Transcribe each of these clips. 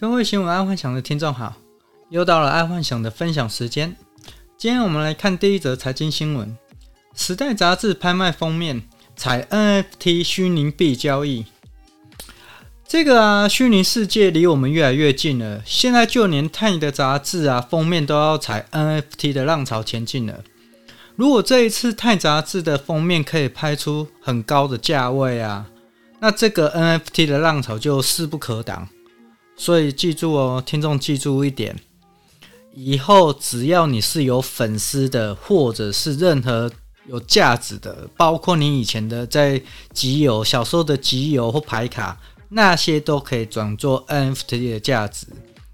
各位新闻爱幻想的听众好，又到了爱幻想的分享时间。今天我们来看第一则财经新闻：《时代》杂志拍卖封面采 NFT 虚拟币交易。这个啊，虚拟世界离我们越来越近了。现在就连 Time 的杂志啊，封面都要采 NFT 的浪潮前进了。如果这一次 Time 杂志的封面可以拍出很高的价位啊，那这个 NFT 的浪潮就势不可挡。所以记住哦，听众记住一点，以后只要你是有粉丝的，或者是任何有价值的，包括你以前的在集邮、小时候的集邮或牌卡，那些都可以转做 NFT 的价值，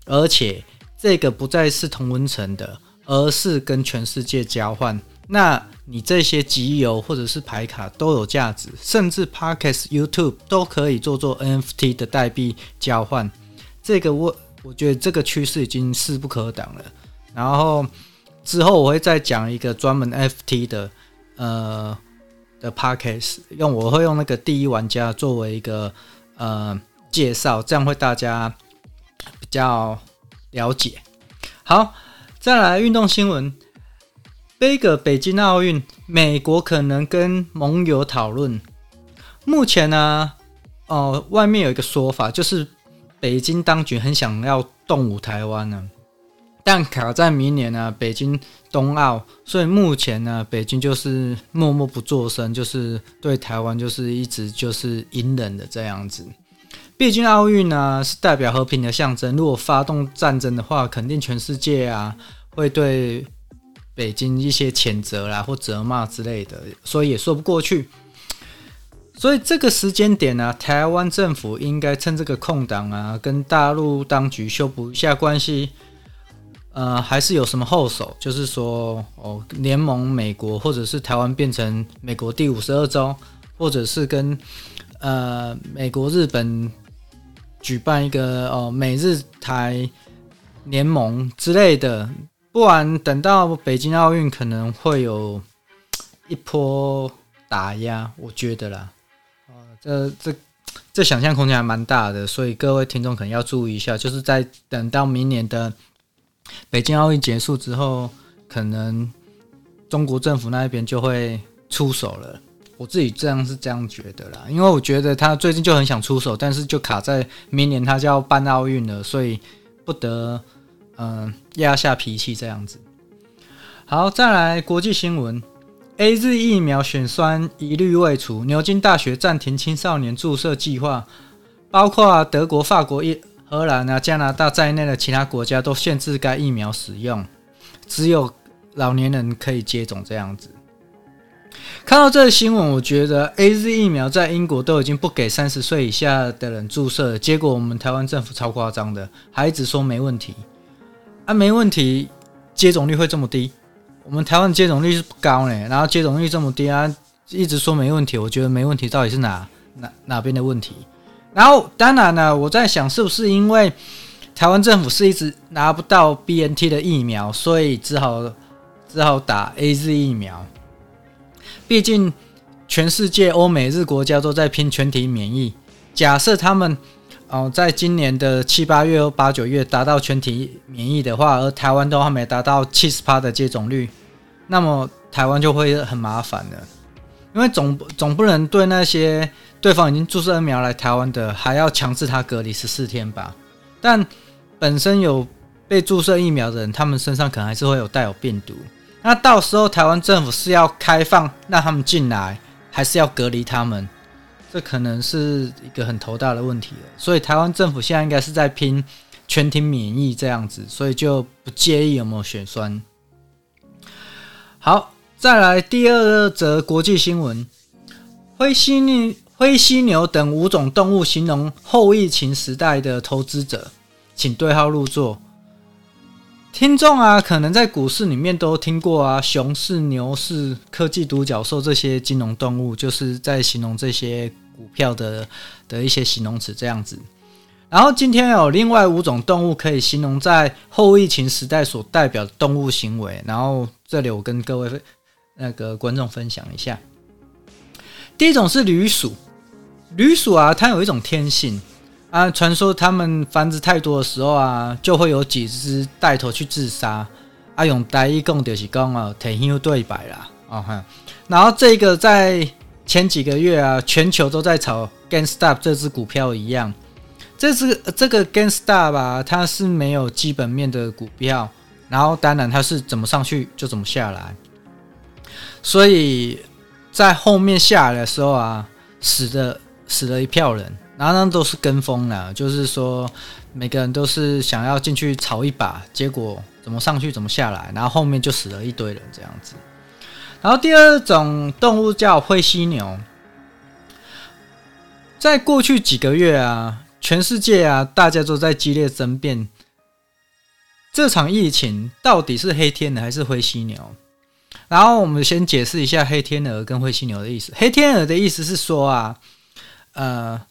而且这个不再是同温层的，而是跟全世界交换。那你这些集邮或者是牌卡都有价值，甚至 Podcast、YouTube 都可以做做 NFT 的代币交换。这个我我觉得这个趋势已经势不可挡了。然后之后我会再讲一个专门 FT 的呃的 Podcast，用我会用那个第一玩家作为一个呃介绍，这样会大家比较了解。好，再来运动新闻，这个北京奥运，美国可能跟盟友讨论。目前呢，哦、外面有一个说法就是。北京当局很想要动武台湾呢，但卡在明年呢，北京冬奥，所以目前呢，北京就是默默不作声，就是对台湾就是一直就是隐忍的这样子。毕竟奥运呢是代表和平的象征，如果发动战争的话，肯定全世界啊会对北京一些谴责啦或责骂之类的，所以也说不过去。所以这个时间点呢、啊，台湾政府应该趁这个空档啊，跟大陆当局修补一下关系。呃，还是有什么后手，就是说哦，联盟美国，或者是台湾变成美国第五十二州，或者是跟呃美国、日本举办一个哦美日台联盟之类的。不然等到北京奥运，可能会有一波打压，我觉得啦。呃，这这想象空间还蛮大的，所以各位听众可能要注意一下，就是在等到明年的北京奥运结束之后，可能中国政府那一边就会出手了。我自己这样是这样觉得啦，因为我觉得他最近就很想出手，但是就卡在明年他就要办奥运了，所以不得嗯、压下脾气这样子。好，再来国际新闻。AZ 疫苗血栓疑虑未除，牛津大学暂停青少年注射计划，包括德国、法国、荷兰啊、加拿大在内的其他国家都限制该疫苗使用，只有老年人可以接种。这样子，看到这个新闻，我觉得 AZ 疫苗在英国都已经不给三十岁以下的人注射了，结果我们台湾政府超夸张的，还一直说没问题啊，没问题，接种率会这么低？我们台湾接种率是不高呢，然后接种率这么低啊，一直说没问题，我觉得没问题到底是哪哪哪边的问题？然后当然呢，我在想是不是因为台湾政府是一直拿不到 BNT 的疫苗，所以只好只好打 AZ 疫苗。毕竟全世界欧美日国家都在拼全体免疫，假设他们。哦，在今年的七八月、八九月达到全体免疫的话，而台湾都还没达到七十趴的接种率，那么台湾就会很麻烦了。因为总总不能对那些对方已经注射疫苗来台湾的，还要强制他隔离十四天吧？但本身有被注射疫苗的人，他们身上可能还是会有带有病毒。那到时候台湾政府是要开放让他们进来，还是要隔离他们？这可能是一个很头大的问题了，所以台湾政府现在应该是在拼全体免疫这样子，所以就不介意有没有血栓。好，再来第二则国际新闻：灰犀牛、灰犀牛等五种动物形容后疫情时代的投资者，请对号入座。听众啊，可能在股市里面都听过啊，熊市、牛市、科技独角兽这些金融动物，就是在形容这些。股票的的一些形容词这样子，然后今天有另外五种动物可以形容在后疫情时代所代表的动物行为，然后这里我跟各位那个观众分享一下。第一种是旅鼠，旅鼠啊，它有一种天性啊，传说他们繁殖太多的时候啊，就会有几只带头去自杀。啊，用台语讲就是讲啊，提香对白啦，啊哈。然后这个在前几个月啊，全球都在炒 GameStop 这只股票一样。这只这个 GameStop 吧，它是没有基本面的股票，然后当然它是怎么上去就怎么下来，所以在后面下来的时候啊，死的死了一票人。然后那都是跟风了，就是说每个人都是想要进去炒一把，结果怎么上去怎么下来，然后后面就死了一堆人这样子。然后第二种动物叫灰犀牛，在过去几个月啊，全世界啊，大家都在激烈争辩，这场疫情到底是黑天鹅还是灰犀牛？然后我们先解释一下黑天鹅跟灰犀牛的意思。黑天鹅的意思是说啊，呃。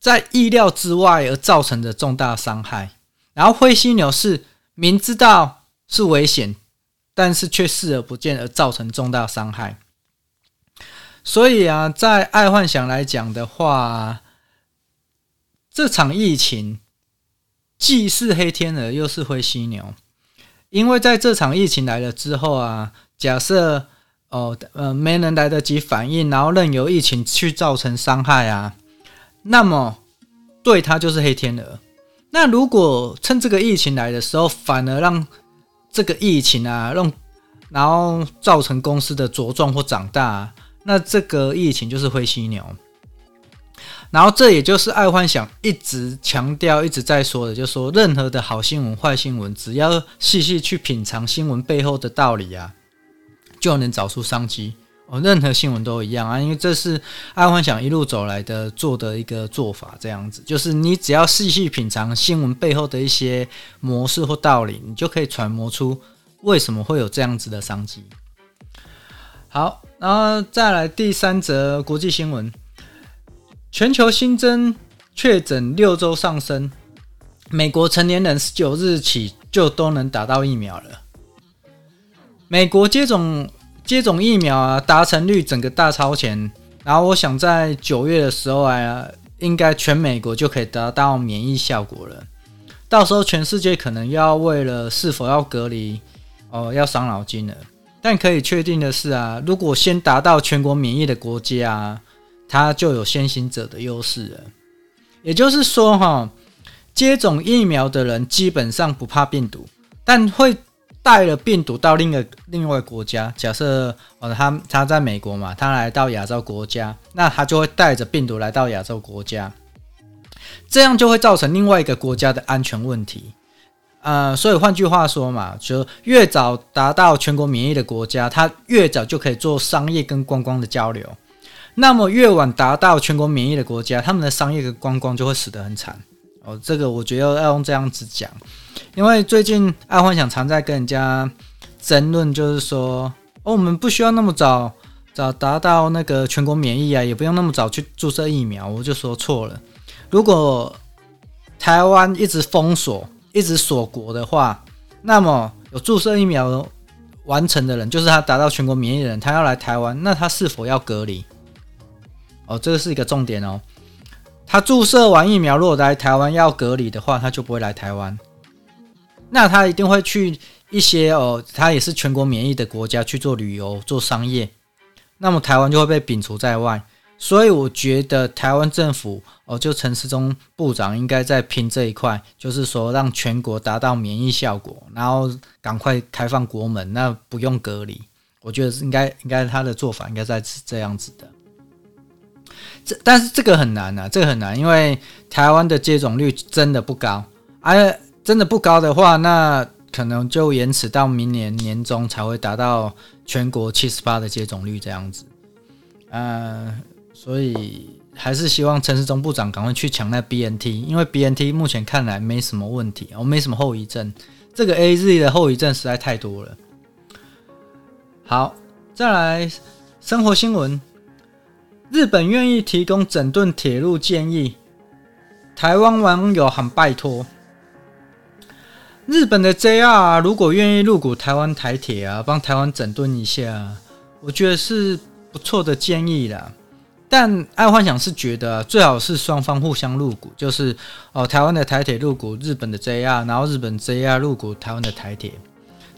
在意料之外而造成的重大伤害，然后灰犀牛是明知道是危险，但是却视而不见而造成重大伤害。所以啊，在爱幻想来讲的话，这场疫情既是黑天鹅又是灰犀牛，因为在这场疫情来了之后啊，假设哦呃没能来得及反应，然后任由疫情去造成伤害啊。那么，对它就是黑天鹅。那如果趁这个疫情来的时候，反而让这个疫情啊，让然后造成公司的茁壮或长大，那这个疫情就是灰犀牛。然后这也就是爱幻想一直强调、一直在说的，就是说任何的好新闻、坏新闻，只要细细去品尝新闻背后的道理啊，就能找出商机。哦，任何新闻都一样啊，因为这是爱幻想一路走来的做的一个做法，这样子就是你只要细细品尝新闻背后的一些模式或道理，你就可以揣摩出为什么会有这样子的商机。好，然后再来第三则国际新闻：全球新增确诊六周上升，美国成年人十九日起就都能打到疫苗了。美国接种。接种疫苗啊，达成率整个大超前。然后我想在九月的时候啊，应该全美国就可以达到免疫效果了。到时候全世界可能要为了是否要隔离哦，要伤脑筋了。但可以确定的是啊，如果先达到全国免疫的国家啊，它就有先行者的优势了。也就是说哈，接种疫苗的人基本上不怕病毒，但会。带了病毒到另一个另外国家，假设哦，他他在美国嘛，他来到亚洲国家，那他就会带着病毒来到亚洲国家，这样就会造成另外一个国家的安全问题。呃，所以换句话说嘛，就越早达到全国免疫的国家，它越早就可以做商业跟观光的交流。那么越晚达到全国免疫的国家，他们的商业跟观光就会死得很惨。哦，这个我觉得要用这样子讲。因为最近爱幻想常在跟人家争论，就是说，哦，我们不需要那么早早达到那个全国免疫啊，也不用那么早去注射疫苗。我就说错了。如果台湾一直封锁、一直锁国的话，那么有注射疫苗完成的人，就是他达到全国免疫的人，他要来台湾，那他是否要隔离？哦，这个是一个重点哦。他注射完疫苗，如果来台湾要隔离的话，他就不会来台湾。那他一定会去一些哦，他也是全国免疫的国家去做旅游、做商业，那么台湾就会被摒除在外。所以我觉得台湾政府哦，就陈时中部长应该在拼这一块，就是说让全国达到免疫效果，然后赶快开放国门，那不用隔离。我觉得应该应该他的做法应该在是这样子的。这但是这个很难啊，这个很难，因为台湾的接种率真的不高，而、真的不高的话，那可能就延迟到明年年中才会达到全国七十八的接种率这样子。呃，所以还是希望陈时中部长赶快去抢那 BNT，因为 BNT 目前看来没什么问题，哦，没什么后遗症。这个 AZ 的后遗症实在太多了。好，再来生活新闻：日本愿意提供整顿铁路建议，台湾网友喊拜托。日本的 JR，如果愿意入股台湾台铁啊，帮台湾整顿一下，我觉得是不错的建议啦。但爱幻想是觉得最好是双方互相入股，就是哦，台湾的台铁入股日本的 JR，然后日本 JR 入股台湾的台铁，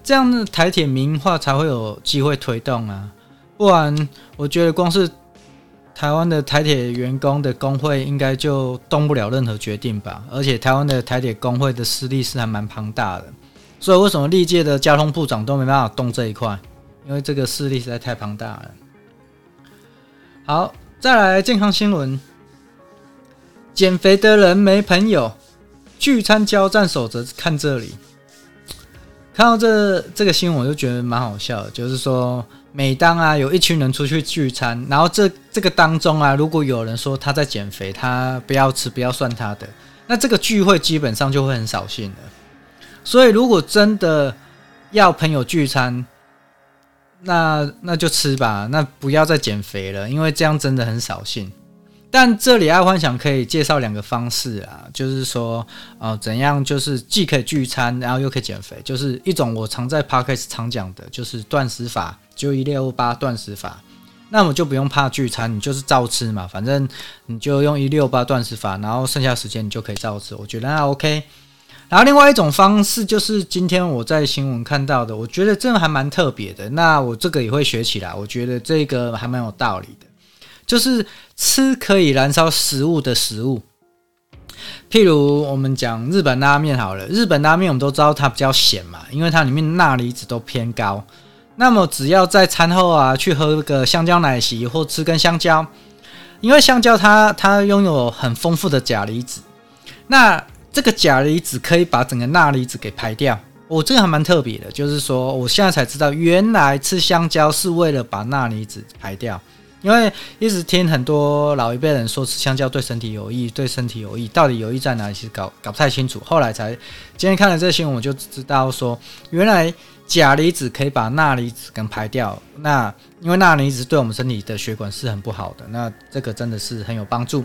这样的台铁民营化才会有机会推动啊。不然，我觉得光是台湾的台铁员工的工会应该就动不了任何决定吧。而且台湾的台铁工会的势力是还蛮庞大的，所以为什么历届的交通部长都没办法动这一块？因为这个势力实在太庞大了。好。再来健康新闻，减肥的人没朋友，聚餐交战守则看这里。看到这这个新闻，我就觉得蛮好笑的。就是说，每当啊有一群人出去聚餐，然后这这个当中啊，如果有人说他在减肥，他不要吃，不要算他的，那这个聚会基本上就会很扫兴了。所以，如果真的要朋友聚餐，那那就吃吧，那不要再减肥了，因为这样真的很扫兴。但这里爱幻想可以介绍两个方式啊，就是说，呃，怎样就是既可以聚餐，然后又可以减肥，就是一种我常在 Podcast 常讲的，就是断食法，就一六八断食法。那么就不用怕聚餐，你就是照吃嘛，反正你就用一六八断食法，然后剩下时间你就可以照吃，我觉得那 OK。然后另外一种方式就是今天我在新闻看到的，我觉得这个还蛮特别的。那我这个也会学起来，我觉得这个还蛮有道理的，就是吃可以燃烧食物的食物。譬如我们讲日本拉面好了，日本拉面我们都知道它比较咸嘛，因为它里面钠离子都偏高。那么只要在餐后啊去喝个香蕉奶昔或吃根香蕉，因为香蕉它它拥有很丰富的钾离子，那。这个钾离子可以把整个钠离子给排掉，我、哦、这个还蛮特别的，就是说我现在才知道，原来吃香蕉是为了把钠离子排掉。因为一直听很多老一辈人说吃香蕉对身体有益，对身体有益，到底有益在哪里？其实搞搞不太清楚。后来才今天看了这新闻，我就知道说，原来钾离子可以把钠离子给排掉。那因为钠离子对我们身体的血管是很不好的，那这个真的是很有帮助。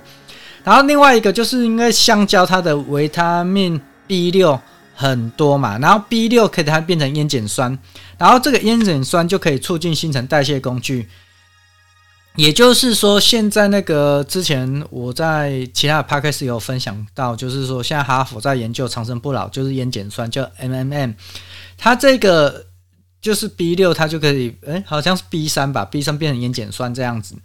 然后另外一个就是因为香蕉它的维他命 B 六很多嘛，然后 B 六可以它变成烟碱酸，然后这个烟碱酸就可以促进新陈代谢工具。也就是说，现在那个之前我在其他的 podcast 有分享到，就是说现在哈佛在研究长生不老，就是烟碱酸叫 MMM，它这个就是 B 六它就可以，诶，好像是 B 三吧，B 三变成烟碱酸这样子。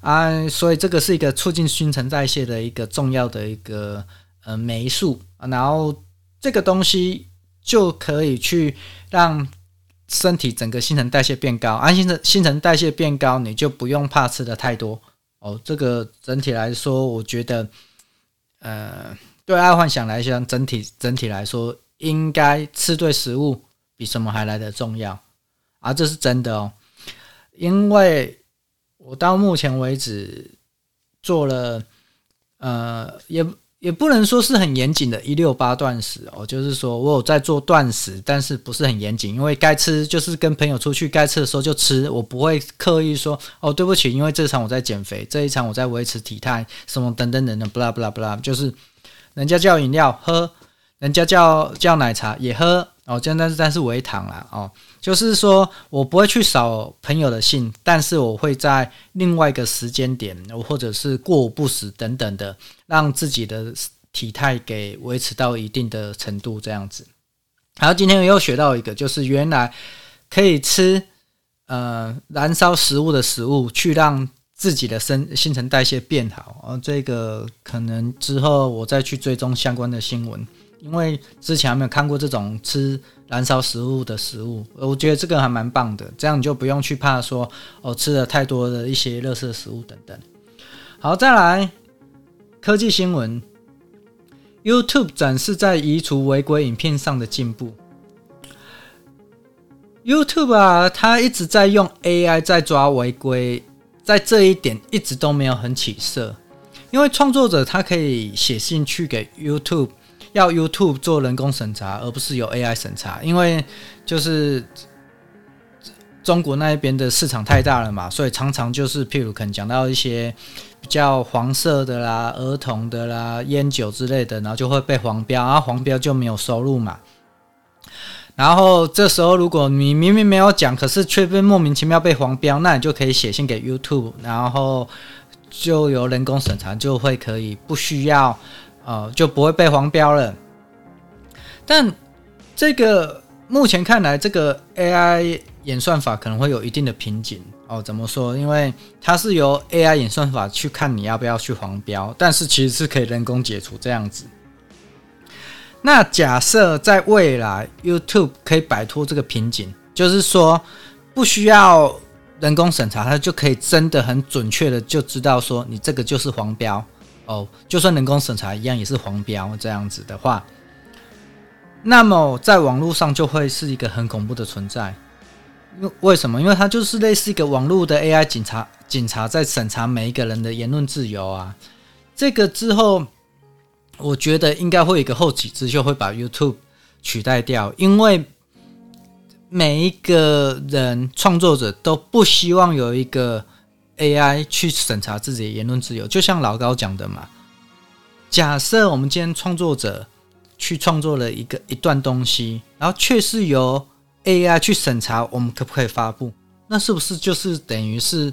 啊，所以这个是一个促进新陈代谢的一个重要的一个呃酶素，然后这个东西就可以去让身体整个新陈代谢变高，安，新陈新陈代谢变高，你就不用怕吃的太多哦。这个整体来说，我觉得呃，对爱幻想来讲，整体整体来说，应该吃对食物比什么还来得重要啊，这是真的哦，因为。我到目前为止做了，呃，也也不能说是很严谨的“一六八断食”哦，就是说我有在做断食，但是不是很严谨，因为该吃就是跟朋友出去，该吃的时候就吃，我不会刻意说哦，对不起，因为这场我在减肥，这一场我在维持体态，什么等等等等，不啦不啦不啦，就是人家叫饮料喝，人家叫叫奶茶也喝。哦，这样但是但是微糖啦，哦，就是说我不会去扫朋友的兴，但是我会在另外一个时间点，或者是过午不食等等的，让自己的体态给维持到一定的程度，这样子。然后今天又学到一个，就是原来可以吃呃燃烧食物的食物，去让自己的生新陈代谢变好。而，这个可能之后我再去追踪相关的新闻。因为之前还没有看过这种吃燃烧食物的食物，我觉得这个还蛮棒的，这样你就不用去怕说哦吃了太多的一些热色食物等等。好，再来科技新闻，YouTube 展示在移除违规影片上的进步。YouTube 啊，它一直在用 AI 在抓违规，在这一点一直都没有很起色，因为创作者他可以写信去给 YouTube。要 YouTube 做人工审查，而不是由 AI 审查，因为就是中国那一边的市场太大了嘛，所以常常就是譬如可能讲到一些比较黄色的啦、儿童的啦、烟酒之类的，然后就会被黄标，然后黄标就没有收入嘛。然后这时候如果你明明没有讲，可是却被莫名其妙被黄标，那你就可以写信给 YouTube，然后就由人工审查，就会可以不需要，呃，就不会被黄标了。但这个目前看来，这个 AI 演算法可能会有一定的瓶颈哦。怎么说？因为它是由 AI 演算法去看你要不要去黄标，但是其实是可以人工解除这样子。那假设在未来 YouTube 可以摆脱这个瓶颈，就是说不需要。人工审查，它就可以真的很准确的就知道说你这个就是黄标哦，就算人工审查一样也是黄标这样子的话，那么在网络上就会是一个很恐怖的存在。因为为什么？因为它就是类似一个网络的 AI 警察，警察在审查每一个人的言论自由啊。这个之后，我觉得应该会有一个后起之秀会把 YouTube 取代掉，因为。每一个人创作者都不希望有一个 AI 去审查自己的言论自由，就像老高讲的嘛。假设我们今天创作者去创作了一个一段东西，然后却是由 AI 去审查我们可不可以发布，那是不是就是等于是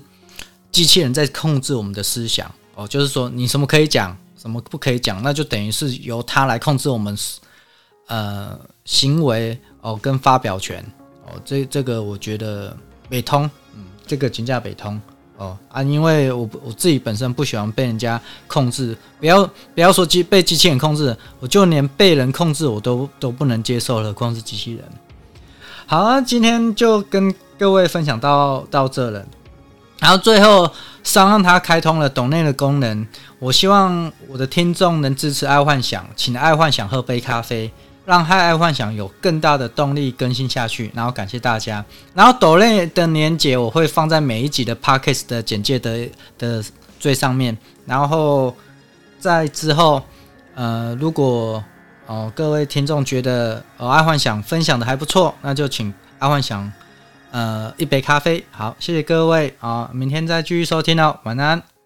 机器人在控制我们的思想？哦，就是说你什么可以讲，什么不可以讲，那就等于是由它来控制我们呃行为哦跟发表权。哦，这这个我觉得北通，嗯，这个金价北通哦啊，因为我我自己本身不喜欢被人家控制，不要不要说机被机器人控制，我就连被人控制我都都不能接受了，何况是机器人。好啊，今天就跟各位分享到到这了，然后最后商让他开通了抖内的功能，我希望我的听众能支持爱幻想，请爱幻想喝杯咖啡。让嗨爱幻想有更大的动力更新下去，然后感谢大家。然后抖内的连结我会放在每一集的 Podcast 的简介的的最上面。然后在之后，呃，如果哦各位听众觉得呃爱幻想分享的还不错，那就请爱幻想呃一杯咖啡。好，谢谢各位啊，明天再继续收听哦，晚安。